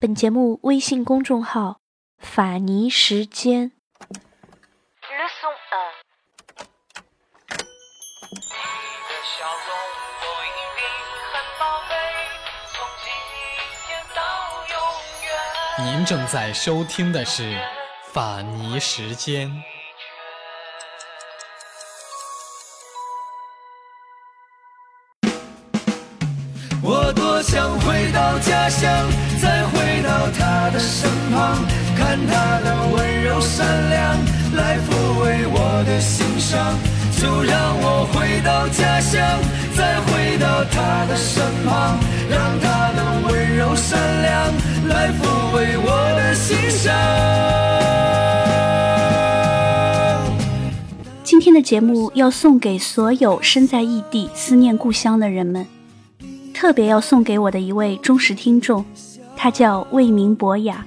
本节目微信公众号“法尼时间”。您正在收听的是《法尼时间》。我多想回到家乡，他的身旁，看他的温柔善良，来抚慰我的心伤。就让我回到家乡，再回到他的身旁，让他的温柔善良来抚慰我的心伤。今天的节目要送给所有身在异地思念故乡的人们。特别要送给我的一位忠实听众，他叫魏明博雅。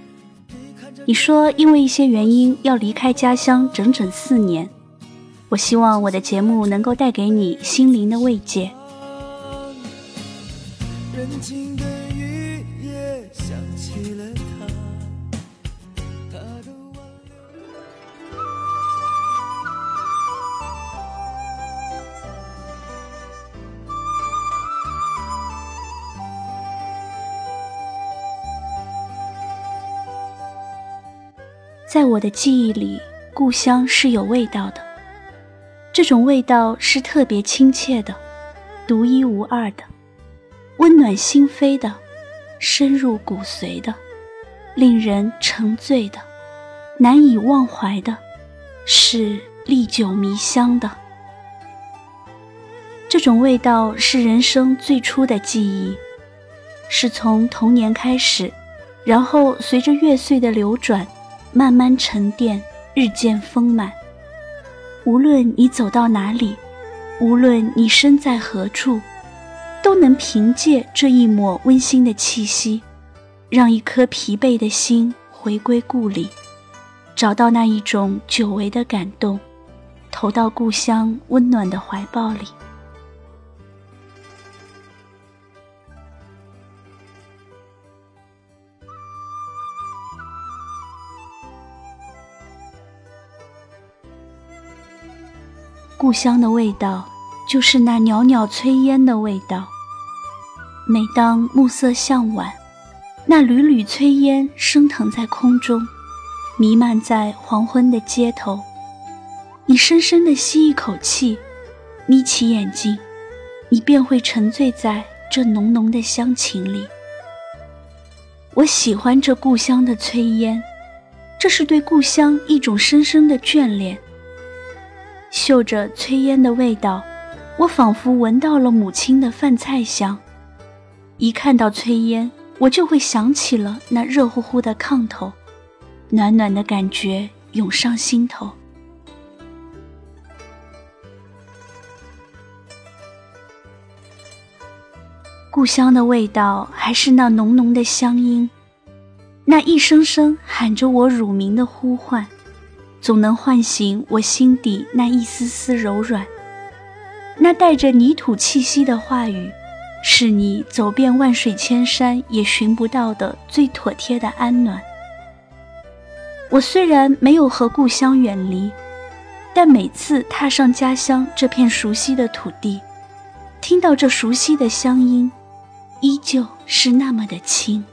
你说因为一些原因要离开家乡整整四年，我希望我的节目能够带给你心灵的慰藉。在我的记忆里，故乡是有味道的。这种味道是特别亲切的，独一无二的，温暖心扉的，深入骨髓的，令人沉醉的，难以忘怀的，是历久弥香的。这种味道是人生最初的记忆，是从童年开始，然后随着月岁的流转。慢慢沉淀，日渐丰满。无论你走到哪里，无论你身在何处，都能凭借这一抹温馨的气息，让一颗疲惫的心回归故里，找到那一种久违的感动，投到故乡温暖的怀抱里。故乡的味道，就是那袅袅炊烟的味道。每当暮色向晚，那缕缕炊烟升腾在空中，弥漫在黄昏的街头。你深深地吸一口气，眯起眼睛，你便会沉醉在这浓浓的乡情里。我喜欢这故乡的炊烟，这是对故乡一种深深的眷恋。嗅着炊烟的味道，我仿佛闻到了母亲的饭菜香。一看到炊烟，我就会想起了那热乎乎的炕头，暖暖的感觉涌上心头。故乡的味道，还是那浓浓的乡音，那一声声喊着我乳名的呼唤。总能唤醒我心底那一丝丝柔软，那带着泥土气息的话语，是你走遍万水千山也寻不到的最妥帖的安暖。我虽然没有和故乡远离，但每次踏上家乡这片熟悉的土地，听到这熟悉的乡音，依旧是那么的亲，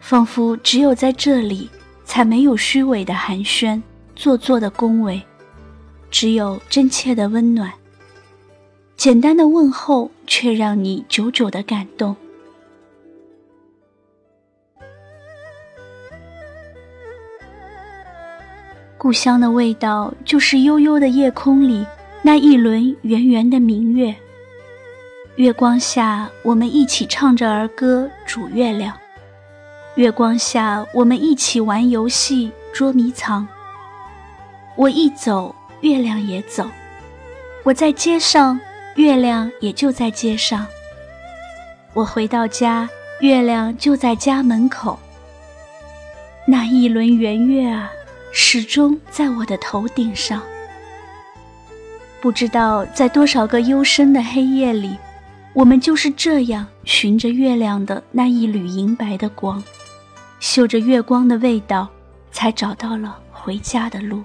仿佛只有在这里。才没有虚伪的寒暄，做作的恭维，只有真切的温暖。简单的问候，却让你久久的感动。故乡的味道，就是悠悠的夜空里那一轮圆圆的明月。月光下，我们一起唱着儿歌，煮月亮。月光下，我们一起玩游戏捉迷藏。我一走，月亮也走；我在街上，月亮也就在街上。我回到家，月亮就在家门口。那一轮圆月啊，始终在我的头顶上。不知道在多少个幽深的黑夜里，我们就是这样寻着月亮的那一缕银白的光。嗅着月光的味道，才找到了回家的路。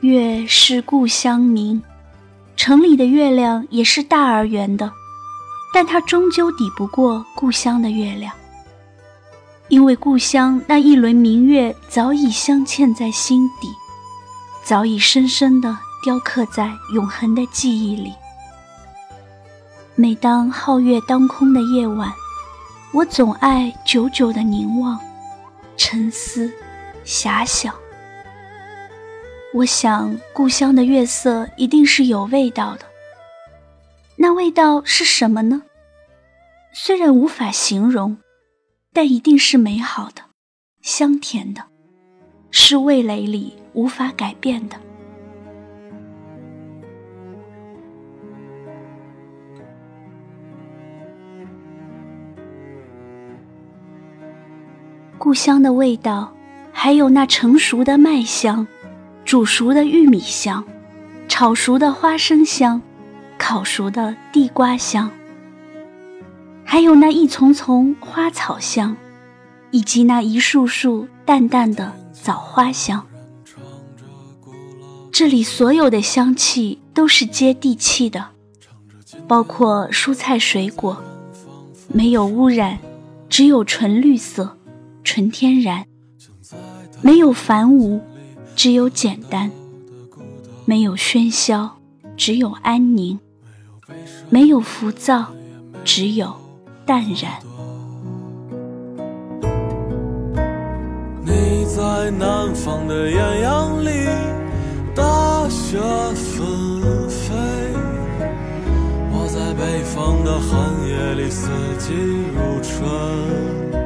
月是故乡明，城里的月亮也是大而圆的，但它终究抵不过故乡的月亮。因为故乡那一轮明月早已镶嵌在心底，早已深深的雕刻在永恒的记忆里。每当皓月当空的夜晚，我总爱久久的凝望、沉思、遐想。我想，故乡的月色一定是有味道的。那味道是什么呢？虽然无法形容。但一定是美好的，香甜的，是味蕾里无法改变的。香的味道，还有那成熟的麦香，煮熟的玉米香，炒熟的花生香，烤熟的地瓜香。还有那一丛丛花草香，以及那一束束淡淡的枣花香。这里所有的香气都是接地气的，包括蔬菜水果，没有污染，只有纯绿色、纯天然；没有繁芜，只有简单；没有喧嚣，只有安宁；没有浮躁，只有。淡然。你在南方的艳阳里，大雪纷飞；我在北方的寒夜里，四季如春。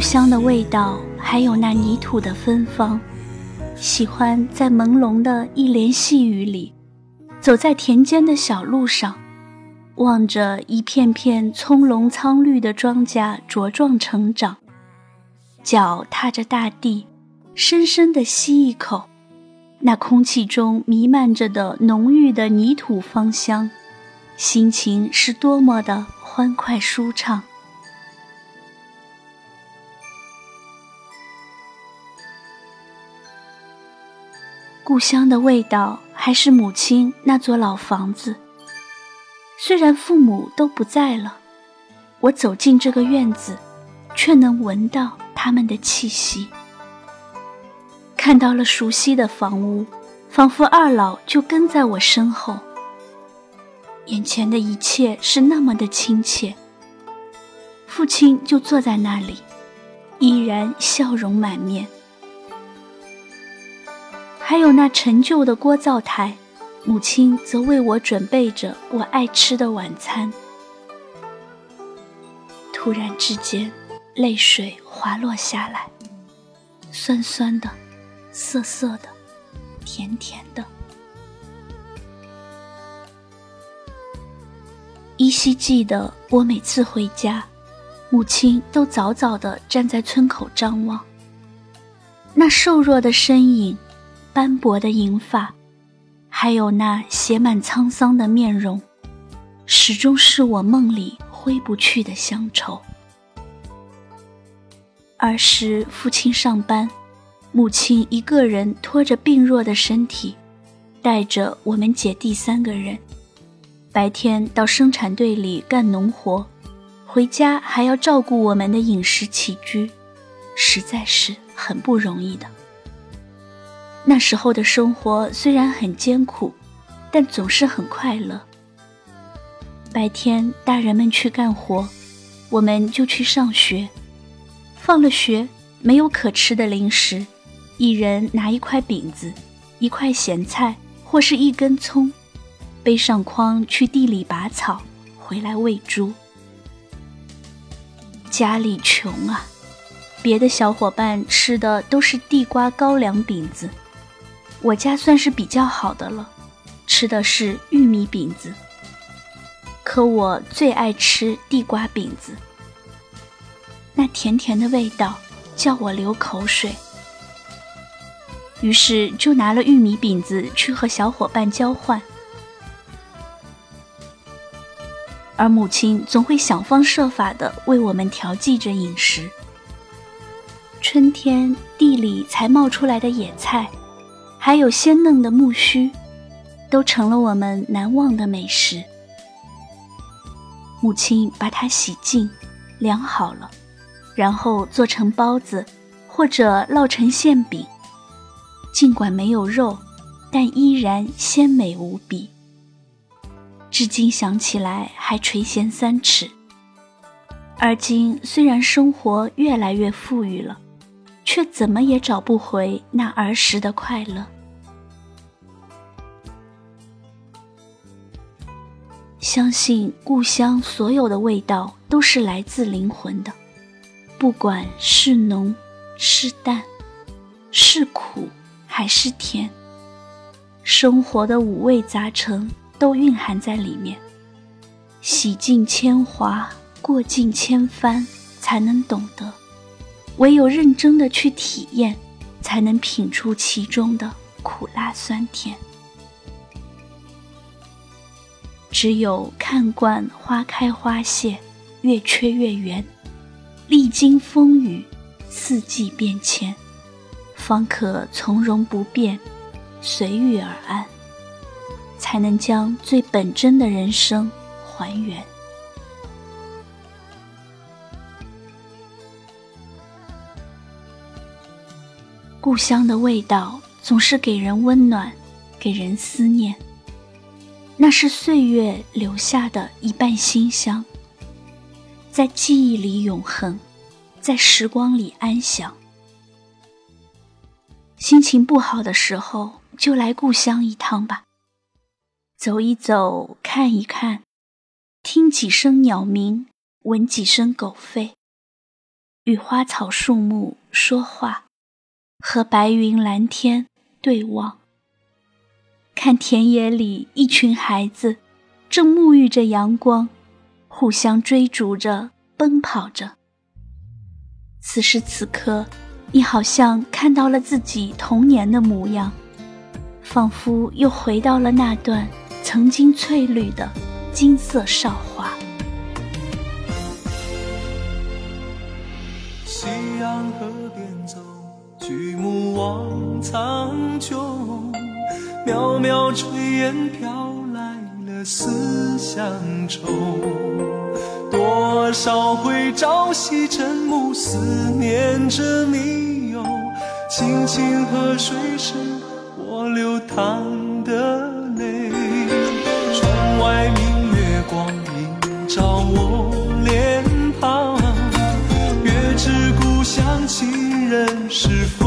故乡的味道，还有那泥土的芬芳。喜欢在朦胧的一帘细雨里，走在田间的小路上，望着一片片葱茏苍绿的庄稼茁壮成长，脚踏着大地，深深地吸一口，那空气中弥漫着的浓郁的泥土芳香，心情是多么的欢快舒畅。故乡的味道，还是母亲那座老房子。虽然父母都不在了，我走进这个院子，却能闻到他们的气息。看到了熟悉的房屋，仿佛二老就跟在我身后。眼前的一切是那么的亲切。父亲就坐在那里，依然笑容满面。还有那陈旧的锅灶台，母亲则为我准备着我爱吃的晚餐。突然之间，泪水滑落下来，酸酸的，涩涩的，甜甜的。依稀记得，我每次回家，母亲都早早地站在村口张望，那瘦弱的身影。斑驳的银发，还有那写满沧桑的面容，始终是我梦里挥不去的乡愁。儿时父亲上班，母亲一个人拖着病弱的身体，带着我们姐弟三个人，白天到生产队里干农活，回家还要照顾我们的饮食起居，实在是很不容易的。那时候的生活虽然很艰苦，但总是很快乐。白天大人们去干活，我们就去上学。放了学，没有可吃的零食，一人拿一块饼子、一块咸菜或是一根葱，背上筐去地里拔草，回来喂猪。家里穷啊，别的小伙伴吃的都是地瓜高粱饼子，我家算是比较好的了，吃的是玉米饼子。可我最爱吃地瓜饼子，那甜甜的味道叫我流口水。于是就拿了玉米饼子去和小伙伴交换，而母亲总会想方设法的为我们调剂着饮食。春天地里才冒出来的野菜，还有鲜嫩的木须，都成了我们难忘的美食。母亲把它洗净、凉好了，然后做成包子，或者烙成馅饼。尽管没有肉，但依然鲜美无比。至今想起来还垂涎三尺。而今虽然生活越来越富裕了，却怎么也找不回那儿时的快乐。相信故乡所有的味道都是来自灵魂的，不管是浓是淡，是苦还是甜，生活的五味杂陈都蕴含在里面。洗尽铅华，过尽千帆，才能懂得；唯有认真的去体验，才能品出其中的苦辣酸甜。只有看惯花开花谢，月缺月圆，历经风雨，四季变迁，方可从容不变，随遇而安，才能将最本真的人生还原。故乡的味道总是给人温暖，给人思念。那是岁月留下的一半馨香，在记忆里永恒，在时光里安详。心情不好的时候，就来故乡一趟吧，走一走，看一看，听几声鸟鸣，闻几声狗吠，与花草树木说话，和白云蓝天对望。看田野里一群孩子，正沐浴着阳光，互相追逐着，奔跑着。此时此刻，你好像看到了自己童年的模样，仿佛又回到了那段曾经翠绿的金色韶华。夕阳河边，举目望苍穹。渺渺炊烟飘来了思乡愁，多少回朝夕晨暮思念着你哟。清清河水是我流淌的泪，窗外明月光映照我脸庞，月知故乡亲人是否